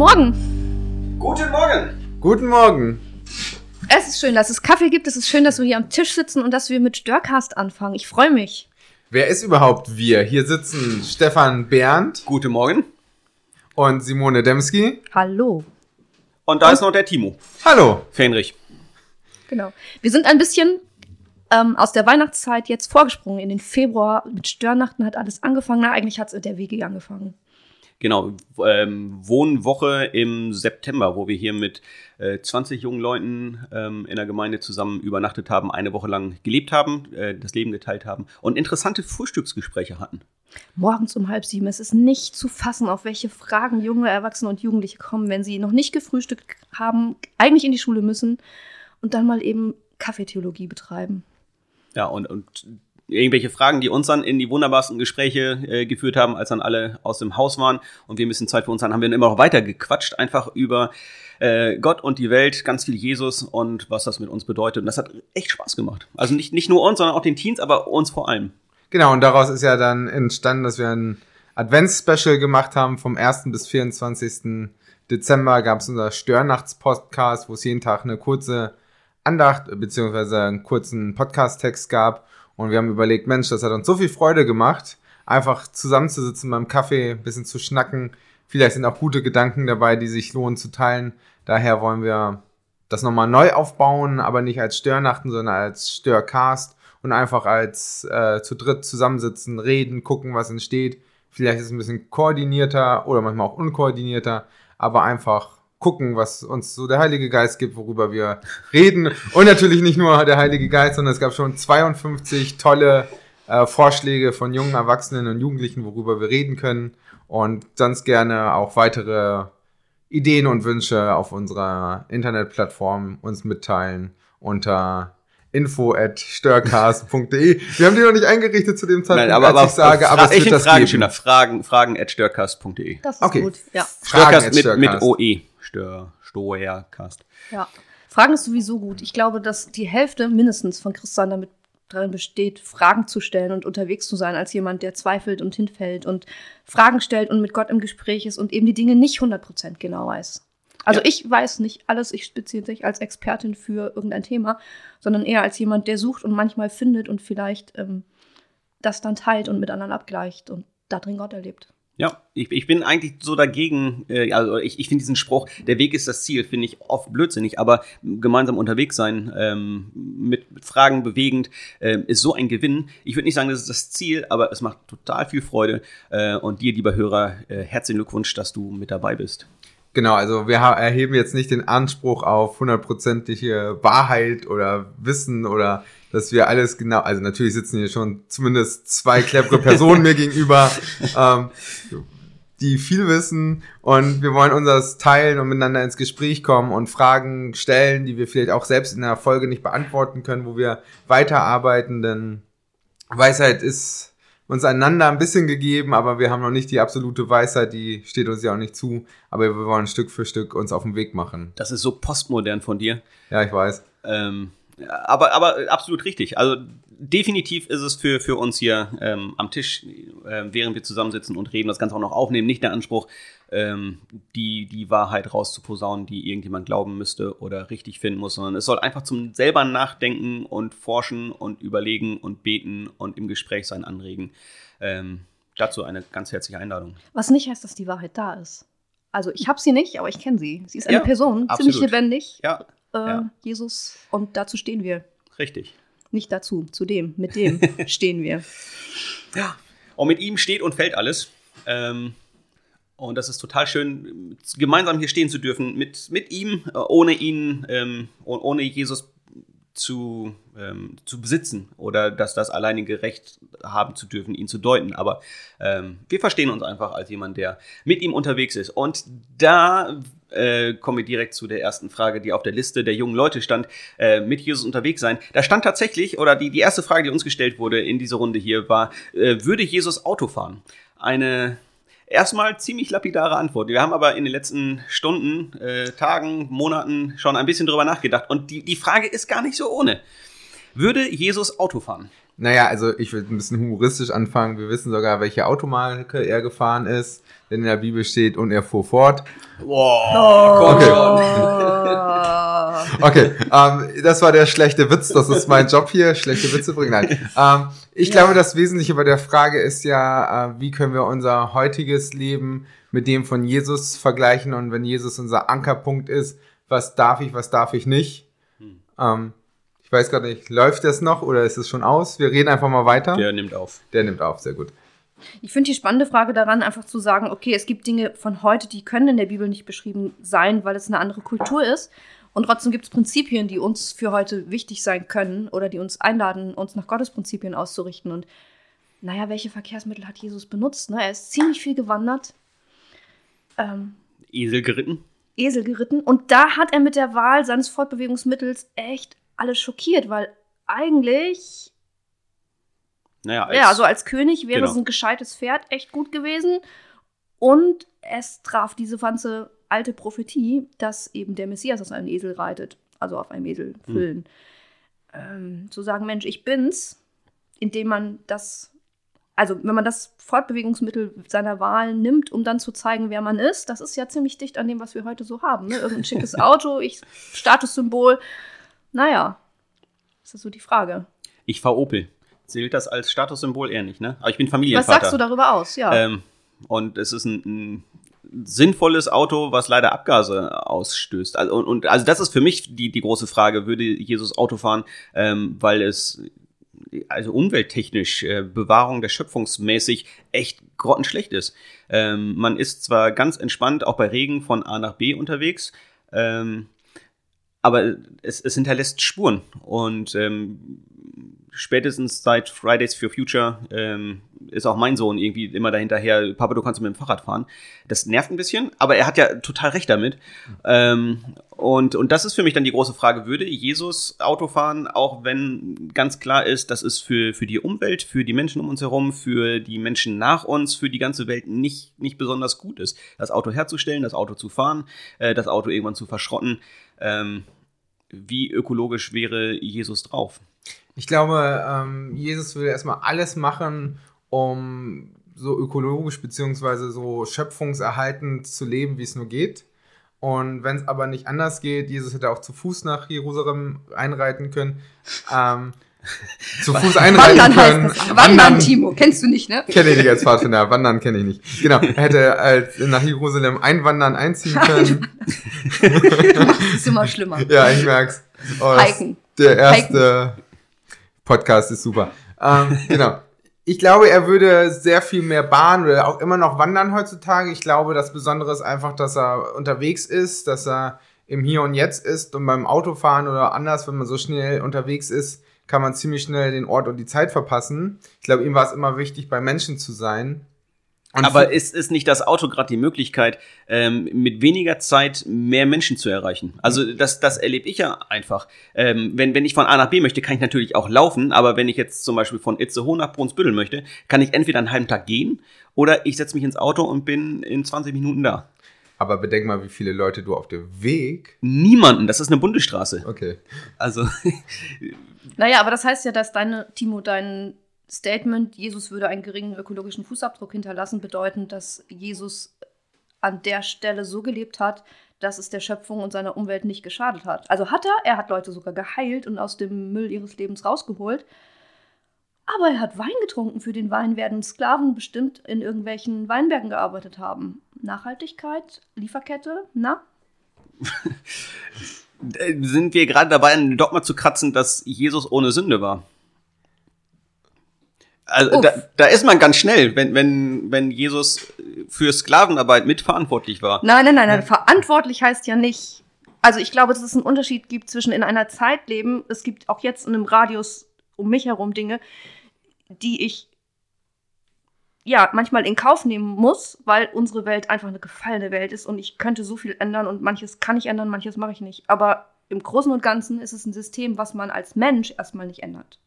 Morgen. Guten Morgen. Guten Morgen. Es ist schön, dass es Kaffee gibt. Es ist schön, dass wir hier am Tisch sitzen und dass wir mit Störcast anfangen. Ich freue mich. Wer ist überhaupt wir? Hier sitzen Stefan Bernd Guten Morgen. und Simone Demski. Hallo. Und da ist noch der Timo. Hallo. Fähnrich. Genau. Wir sind ein bisschen ähm, aus der Weihnachtszeit jetzt vorgesprungen in den Februar. Mit Störnachten hat alles angefangen. Na, eigentlich hat es der WG angefangen. Genau, ähm, Wohnwoche im September, wo wir hier mit äh, 20 jungen Leuten ähm, in der Gemeinde zusammen übernachtet haben, eine Woche lang gelebt haben, äh, das Leben geteilt haben und interessante Frühstücksgespräche hatten. Morgens um halb sieben. Es ist nicht zu fassen, auf welche Fragen junge Erwachsene und Jugendliche kommen, wenn sie noch nicht gefrühstückt haben, eigentlich in die Schule müssen und dann mal eben Kaffeetheologie betreiben. Ja, und, und irgendwelche Fragen, die uns dann in die wunderbarsten Gespräche äh, geführt haben, als dann alle aus dem Haus waren und wir ein bisschen Zeit für uns hatten, haben wir dann immer noch weiter gequatscht, einfach über äh, Gott und die Welt, ganz viel Jesus und was das mit uns bedeutet. Und das hat echt Spaß gemacht. Also nicht, nicht nur uns, sondern auch den Teens, aber uns vor allem. Genau, und daraus ist ja dann entstanden, dass wir ein Advents-Special gemacht haben. Vom 1. bis 24. Dezember gab es unser Störnachts-Podcast, wo es jeden Tag eine kurze Andacht beziehungsweise einen kurzen Podcast-Text gab. Und wir haben überlegt, Mensch, das hat uns so viel Freude gemacht, einfach zusammenzusitzen beim Kaffee, ein bisschen zu schnacken. Vielleicht sind auch gute Gedanken dabei, die sich lohnen zu teilen. Daher wollen wir das nochmal neu aufbauen, aber nicht als Störnachten, sondern als Störcast und einfach als äh, zu dritt zusammensitzen, reden, gucken, was entsteht. Vielleicht ist es ein bisschen koordinierter oder manchmal auch unkoordinierter, aber einfach gucken, was uns so der Heilige Geist gibt, worüber wir reden. Und natürlich nicht nur der Heilige Geist, sondern es gab schon 52 tolle äh, Vorschläge von jungen Erwachsenen und Jugendlichen, worüber wir reden können. Und sonst gerne auch weitere Ideen und Wünsche auf unserer Internetplattform uns mitteilen unter info at störcast.de. Wir haben die noch nicht eingerichtet zu dem Zeitpunkt, Nein, aber, als aber ich sage, aber es ich wird das Fragen geben. schöner. Fragen, fragen at störcast.de. Das ist Okay. gut. Ja. Fragen Störcast mit, mit Störcast. OE. Stör, Steuercast. Ja. Fragen ist sowieso gut. Ich glaube, dass die Hälfte mindestens von Christian damit darin besteht, Fragen zu stellen und unterwegs zu sein, als jemand, der zweifelt und hinfällt und Fragen stellt und mit Gott im Gespräch ist und eben die Dinge nicht 100% genau weiß. Also Ja. ich weiß nicht alles, ich beziehe sich als Expertin für irgendein Thema, sondern eher als jemand, der sucht und manchmal findet und vielleicht ähm, das dann teilt und mit anderen abgleicht und darin Gott erlebt. Ja, ich, ich bin eigentlich so dagegen, äh, also ich, ich finde diesen Spruch, der Weg ist das Ziel, finde ich oft blödsinnig, aber gemeinsam unterwegs sein, ähm, mit, Fragen bewegend, ähm, ist so ein Gewinn. Ich würde nicht sagen, das ist das Ziel, aber es macht total viel Freude äh, und dir, lieber Hörer, äh, herzlichen Glückwunsch, dass du mit dabei bist. Genau, also wir erheben jetzt nicht den Anspruch auf hundertprozentige Wahrheit oder Wissen oder dass wir alles genau, also natürlich sitzen hier schon zumindest zwei clevere Personen mir gegenüber, ähm, die viel wissen und wir wollen unseres teilen und miteinander ins Gespräch kommen und Fragen stellen, die wir vielleicht auch selbst in der Folge nicht beantworten können, wo wir weiterarbeiten, denn Weisheit ist uns einander ein bisschen gegeben, aber wir haben noch nicht die absolute Weisheit, die steht uns ja auch nicht zu, aber wir wollen Stück für Stück uns auf den Weg machen. Das ist so postmodern von dir. Ja, ich weiß. Ähm, aber, aber absolut richtig. Also definitiv ist es für, für uns hier ähm, am Tisch, äh, während wir zusammensitzen und reden, das Ganze auch noch aufnehmen, nicht der Anspruch, ähm, die, die Wahrheit rauszuposaunen, die irgendjemand glauben müsste oder richtig finden muss, sondern es soll einfach zum selber nachdenken und forschen und überlegen und beten und im Gespräch sein anregen. Ähm, dazu eine ganz herzliche Einladung. Was nicht heißt, dass die Wahrheit da ist. Also ich habe sie nicht, aber ich kenne sie. Sie ist eine Ja, Person, absolut. ziemlich lebendig. Ja, Äh, ja. Jesus. Und dazu stehen wir. richtig. Nicht dazu, zu dem, mit dem stehen wir. Ja. Und mit ihm steht und fällt alles. Ähm, und das ist total schön, gemeinsam hier stehen zu dürfen, mit, mit ihm, äh, ohne ihn, ähm, oh- ohne Jesus zu, ähm, zu besitzen oder dass das alleinige Recht haben zu dürfen, ihn zu deuten. Aber ähm, wir verstehen uns einfach als jemand, der mit ihm unterwegs ist. Und da äh, kommen wir direkt zu der ersten Frage, die auf der Liste der jungen Leute stand, äh, mit Jesus unterwegs sein. Da stand tatsächlich, oder die, die erste Frage, die uns gestellt wurde in dieser Runde hier, war, äh, würde Jesus Auto fahren? Eine erstmal ziemlich lapidare Antwort. Wir haben aber in den letzten Stunden, äh, Tagen, Monaten schon ein bisschen drüber nachgedacht. Und die, die Frage ist gar nicht so ohne. Würde Jesus Auto fahren? Naja, also ich würde ein bisschen humoristisch anfangen. Wir wissen sogar, welche Automarke er gefahren ist, denn in der Bibel steht, und er fuhr fort. Wow, schon. Oh. Okay, ähm, das war der schlechte Witz. Das ist mein Job hier, schlechte Witze bringen. Nein. Ähm, ich Ja. glaube, das Wesentliche bei der Frage ist ja, äh, wie können wir unser heutiges Leben mit dem von Jesus vergleichen und wenn Jesus unser Ankerpunkt ist, was darf ich, was darf ich nicht? Ähm, ich weiß gerade nicht, läuft das noch oder ist es schon aus? Wir reden einfach mal weiter. Der nimmt auf. Der nimmt auf, sehr gut. Ich finde die spannende Frage daran, einfach zu sagen, okay, es gibt Dinge von heute, die können in der Bibel nicht beschrieben sein, weil es eine andere Kultur ist. Und trotzdem gibt es Prinzipien, die uns für heute wichtig sein können oder die uns einladen, uns nach Gottes Prinzipien auszurichten. Und naja, welche Verkehrsmittel hat Jesus benutzt? Ne? Er ist ziemlich viel gewandert, ähm, Esel geritten. Esel geritten. Und da hat er mit der Wahl seines Fortbewegungsmittels echt alles schockiert, weil eigentlich Naja, als, ja, also als König wäre Genau. so ein gescheites Pferd echt gut gewesen. Und es traf diese ganze alte Prophetie, dass eben der Messias auf einem Esel reitet, also auf einem Esel Hm. füllen. Ähm, zu sagen, Mensch, ich bin's, indem man das, also wenn man das Fortbewegungsmittel seiner Wahl nimmt, um dann zu zeigen, wer man ist, das ist ja ziemlich dicht an dem, was wir heute so haben. Ne? Irgendein schickes Auto, ich, Statussymbol. Naja, das ist so die Frage. ich fahre Opel. Zählt das als Statussymbol eher nicht, ne? Aber ich bin Was Familienvater. sagst du darüber aus? Ja. Ähm, und es ist ein, ein sinnvolles Auto, was leider Abgase ausstößt. Also, und, und also das ist für mich die, die große Frage, würde Jesus Auto fahren, ähm, weil es also umwelttechnisch, äh, Bewahrung der Schöpfungsmäßig echt grottenschlecht ist. Ähm, man ist zwar ganz entspannt auch bei Regen von A nach B unterwegs, ähm, aber es, es hinterlässt Spuren. Und ähm, spätestens seit Fridays for Future ähm, ist auch mein Sohn irgendwie immer dahinterher, Papa, du kannst mit dem Fahrrad fahren. Das nervt ein bisschen, aber er hat ja total recht damit. Ähm, und, und das ist für mich dann die große Frage, würde Jesus Auto fahren, auch wenn ganz klar ist, das ist für, für die Umwelt, für die Menschen um uns herum, für die Menschen nach uns, für die ganze Welt nicht, nicht besonders gut ist. Das Auto herzustellen, das Auto zu fahren, äh, das Auto irgendwann zu verschrotten. Ähm, wie ökologisch wäre Jesus drauf? Ich glaube, ähm, Jesus würde erstmal alles machen, um so ökologisch beziehungsweise so schöpfungserhaltend zu leben, wie es nur geht. Und wenn es aber nicht anders geht, Jesus hätte auch zu Fuß nach Jerusalem einreiten können. Ähm, zu Fuß einreiten Wandern können. heißt das. Wandern, Timo. Kennst du nicht, ne? Kenne ich nicht als Pfadfinder, Wandern kenne ich nicht. Genau, er hätte als nach Jerusalem einwandern, einziehen können. Das ist immer schlimmer. Ja, ich merk's. Oh, Hiken. Der erste Podcast ist super. Ähm, genau. Ich glaube, er würde sehr viel mehr Bahn oder auch immer noch wandern heutzutage. Ich glaube, das Besondere ist einfach, dass er unterwegs ist, dass er im Hier und Jetzt ist und beim Autofahren oder anders, wenn man so schnell unterwegs ist, kann man ziemlich schnell den Ort und die Zeit verpassen. Ich glaube, ihm war es immer wichtig, bei Menschen zu sein. Und Aber ist, ist nicht das Auto gerade die Möglichkeit, ähm, mit weniger Zeit mehr Menschen zu erreichen? Also das, das erlebe ich ja einfach. Ähm, wenn, wenn ich von A nach B möchte, kann ich natürlich auch laufen, aber wenn ich jetzt zum Beispiel von Itzehoe nach Brunsbüttel möchte, kann ich entweder einen halben Tag gehen oder ich setze mich ins Auto und bin in 20 Minuten da. aber bedenk mal, wie viele Leute du auf dem Weg. Niemanden, das ist eine Bundesstraße. Okay. Also Naja, aber das heißt ja, dass deine, Timo, dein Statement, Jesus würde einen geringen ökologischen Fußabdruck hinterlassen, bedeuten, dass Jesus an der Stelle so gelebt hat, dass es der Schöpfung und seiner Umwelt nicht geschadet hat. Also hat er, er hat Leute sogar geheilt und aus dem Müll ihres Lebens rausgeholt. Aber er hat Wein getrunken. Für den Wein werden Sklaven bestimmt in irgendwelchen Weinbergen gearbeitet haben. Nachhaltigkeit, Lieferkette, na? sind wir gerade dabei, einen Dogma zu kratzen, dass Jesus ohne Sünde war. Also da, da ist man ganz schnell, wenn, wenn, wenn Jesus für Sklavenarbeit mitverantwortlich war. Nein, nein, nein, nein. Verantwortlich heißt ja nicht. Also ich glaube, dass es einen Unterschied gibt zwischen in einer Zeit leben, es gibt auch jetzt in einem Radius um mich herum Dinge, die ich ja manchmal in Kauf nehmen muss, weil unsere Welt einfach eine gefallene Welt ist und ich könnte so viel ändern und manches kann ich ändern, manches mache ich nicht. Aber im Großen und Ganzen ist es ein System, was man als Mensch erstmal nicht ändert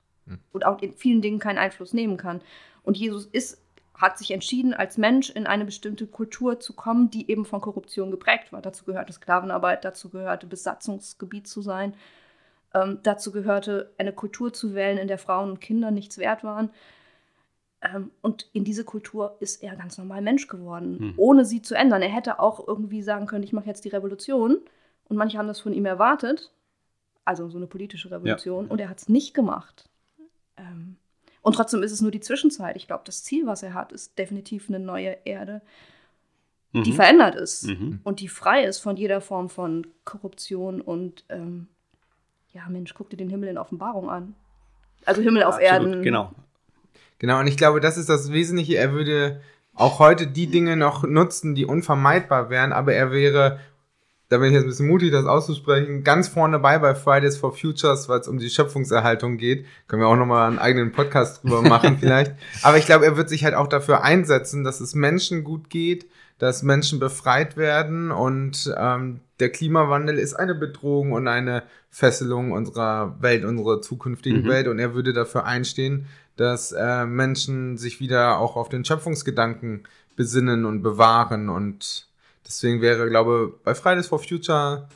Und auch in vielen Dingen keinen Einfluss nehmen kann. Und Jesus ist hat sich entschieden, als Mensch in eine bestimmte Kultur zu kommen, die eben von Korruption geprägt war. Dazu gehörte Sklavenarbeit, dazu gehörte Besatzungsgebiet zu sein. Ähm, dazu gehörte, eine Kultur zu wählen, in der Frauen und Kinder nichts wert waren. Ähm, und in diese Kultur ist er ganz normal Mensch geworden, Hm. ohne sie zu ändern. Er hätte auch irgendwie sagen können, ich mache jetzt die Revolution. Und manche haben das von ihm erwartet. Also so eine politische Revolution. Und er hat es nicht gemacht. Ähm, und trotzdem ist es nur die Zwischenzeit. Ich glaube, das Ziel, was er hat, ist definitiv eine neue Erde, die Mhm. verändert ist Mhm. und die frei ist von jeder Form von Korruption und ähm, ja, Mensch, guck dir den Himmel in Offenbarung an. Also Himmel auf Absolut, Erden. Genau. Genau, und ich glaube, das ist das Wesentliche. Er würde auch heute die Dinge noch nutzen, die unvermeidbar wären, aber er wäre, da bin ich jetzt ein bisschen mutig, das auszusprechen, ganz vorne bei bei Fridays for Futures, weil es um die Schöpfungserhaltung geht. Können wir auch nochmal einen eigenen Podcast drüber machen vielleicht. Aber ich glaube, er wird sich halt auch dafür einsetzen, dass es Menschen gut geht, dass Menschen befreit werden und ähm, der Klimawandel ist eine Bedrohung und eine Fesselung unserer Welt, unserer zukünftigen Mhm. Welt und er würde dafür einstehen, dass äh, Menschen sich wieder auch auf den Schöpfungsgedanken besinnen und bewahren und deswegen wäre, glaube bei Fridays for Future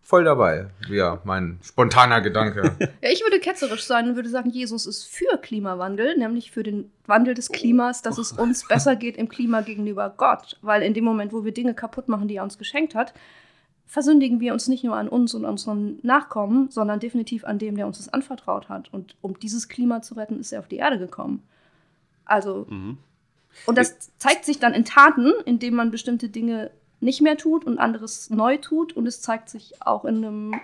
voll dabei. Ja, mein spontaner Gedanke. Ja, ich würde ketzerisch sein und würde sagen, Jesus ist für Klimawandel, nämlich für den Wandel des Klimas, dass es uns besser geht im Klima gegenüber Gott. Weil in dem Moment, wo wir Dinge kaputt machen, die er uns geschenkt hat, versündigen wir uns nicht nur an uns und unseren Nachkommen, sondern definitiv an dem, der uns das anvertraut hat. Und um dieses Klima zu retten, ist er auf die Erde gekommen. Also, Mhm. Und das zeigt sich dann in Taten, indem man bestimmte Dinge nicht mehr tut und anderes neu tut. Und es zeigt sich auch in einem,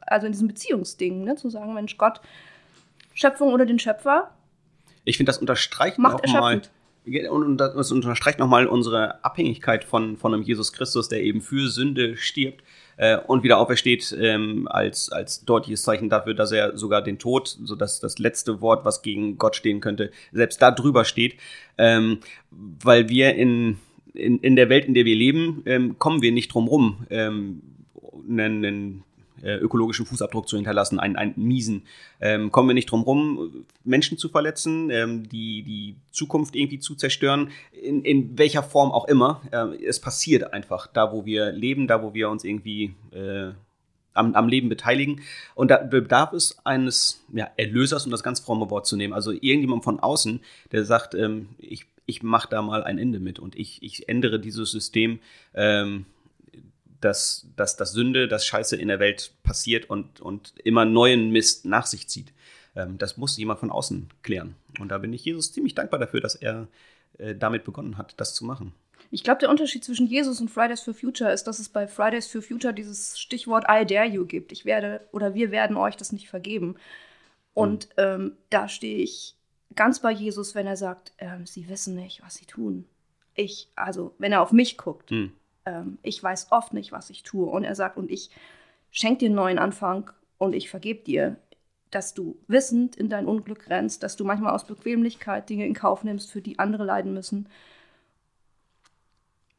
also in diesem Beziehungsding, ne? zu sagen, Mensch, Gott, Schöpfung oder den Schöpfer, Ich finde, das unterstreicht macht nochmal. und das unterstreicht nochmal unsere Abhängigkeit von, von einem Jesus Christus, der eben für Sünde stirbt äh, und wieder aufersteht ähm, als, als deutliches Zeichen dafür, dass er sogar den Tod, so dass das letzte Wort, was gegen Gott stehen könnte, selbst da drüber steht. Ähm, weil wir in, in, in der Welt, in der wir leben, ähm, kommen wir nicht drum rum, ähm, einen, einen äh, ökologischen Fußabdruck zu hinterlassen, einen, einen miesen. Ähm, kommen wir nicht drum rum, Menschen zu verletzen, ähm, die, die Zukunft irgendwie zu zerstören, in, in welcher Form auch immer. Ähm, es passiert einfach, da wo wir leben, da wo wir uns irgendwie äh, am, am Leben beteiligen. Und da bedarf es eines ja, Erlösers, um das ganz fromme Wort zu nehmen. Also irgendjemand von außen, der sagt, ähm, ich, ich mache da mal ein Ende mit und ich, ich ändere dieses System. Ähm, dass, dass, dass Sünde, dass Scheiße in der Welt passiert und, und immer neuen Mist nach sich zieht. Ähm, das muss jemand von außen klären. Und da bin ich Jesus ziemlich dankbar dafür, dass er äh, damit begonnen hat, das zu machen. Ich glaube, der Unterschied zwischen Jesus und Fridays for Future ist, dass es bei Fridays for Future dieses Stichwort I dare you gibt. Ich werde oder wir werden euch das nicht vergeben. Und ähm, da stehe ich ganz bei Jesus, wenn er sagt, ähm, sie wissen nicht, was sie tun. Ich, also wenn er auf mich guckt, Hm. Ähm, ich weiß oft nicht, was ich tue. Und er sagt, und ich schenke dir einen neuen Anfang und ich vergebe dir, dass du wissend in dein Unglück rennst, dass du manchmal aus Bequemlichkeit Dinge in Kauf nimmst, für die andere leiden müssen.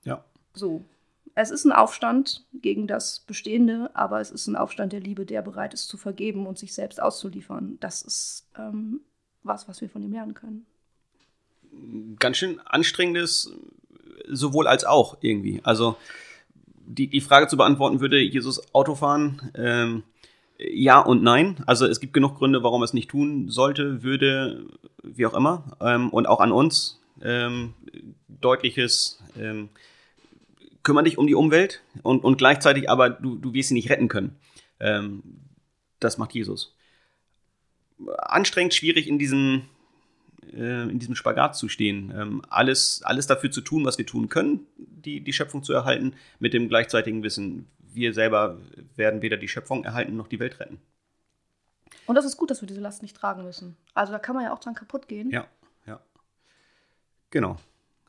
Ja. So. Es ist ein Aufstand gegen das Bestehende, aber es ist ein Aufstand der Liebe, der bereit ist zu vergeben und sich selbst auszuliefern. Das ist ähm, was, was wir von ihm lernen können. Ganz schön anstrengendes, sowohl als auch irgendwie. Also die, die Frage zu beantworten, würde Jesus Auto fahren? Ähm, ja und nein. Also es gibt genug Gründe, warum er es nicht tun sollte, würde, wie auch immer. Ähm, und auch an uns ähm, deutliches, ähm, kümmere dich um die Umwelt und, und gleichzeitig aber du, du wirst sie nicht retten können. Ähm, das macht Jesus. Anstrengend, schwierig in diesem, äh, in diesem Spagat zu stehen. Ähm, alles, alles dafür zu tun, was wir tun können, die, die Schöpfung zu erhalten, mit dem gleichzeitigen Wissen, wir selber werden weder die Schöpfung erhalten noch die Welt retten. Und das ist gut, dass wir diese Last nicht tragen müssen. Also da kann man ja auch dran kaputt gehen. Ja, ja. Genau.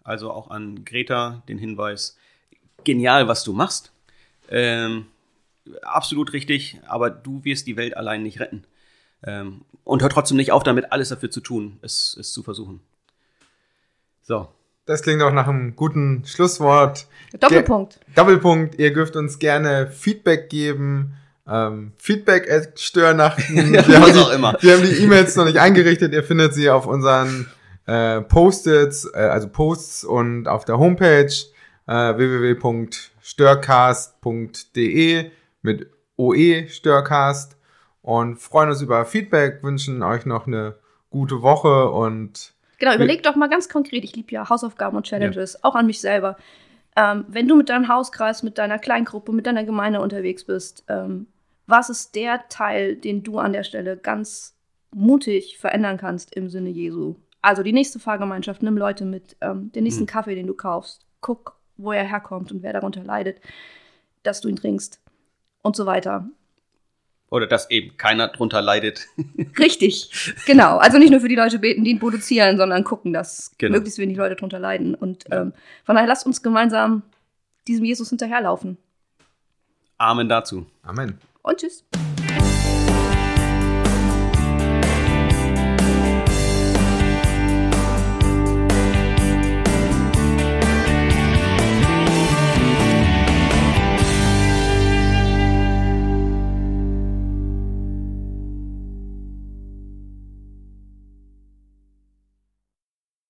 Also auch an Greta den Hinweis, genial, was du machst. Ähm, absolut richtig, aber du wirst die Welt allein nicht retten. Ähm, und hör trotzdem nicht auf damit, alles dafür zu tun, es, es zu versuchen. So. Das klingt auch nach einem guten Schlusswort. Doppelpunkt. Doppelpunkt, ihr dürft uns gerne Feedback geben. Ähm, Feedback at Störnachten. Wir haben Was auch die- immer. Wir haben die E-Mails noch nicht eingerichtet. Ihr findet sie auf unseren äh, Post-its, äh, also Posts und auf der Homepage äh, www.störcast.de mit OE Störcast. Und freuen uns über Feedback, wünschen euch noch eine gute Woche und Genau, überleg doch mal ganz konkret, ich liebe ja Hausaufgaben und Challenges, auch an mich selber. Ähm, wenn du mit deinem Hauskreis, mit deiner Kleingruppe, mit deiner Gemeinde unterwegs bist, ähm, was ist der Teil, den du an der Stelle ganz mutig verändern kannst im Sinne Jesu? Also die nächste Fahrgemeinschaft, nimm Leute mit, ähm, den nächsten Hm. Kaffee, den du kaufst, guck, wo er herkommt und wer darunter leidet, dass du ihn trinkst und so weiter. Oder dass eben keiner drunter leidet. Richtig, genau. Also nicht nur für die Leute beten, die ihn produzieren, sondern gucken, dass Genau. möglichst wenig Leute drunter leiden. Und ähm, von daher lasst uns gemeinsam diesem Jesus hinterherlaufen. Amen dazu. Amen. Und tschüss.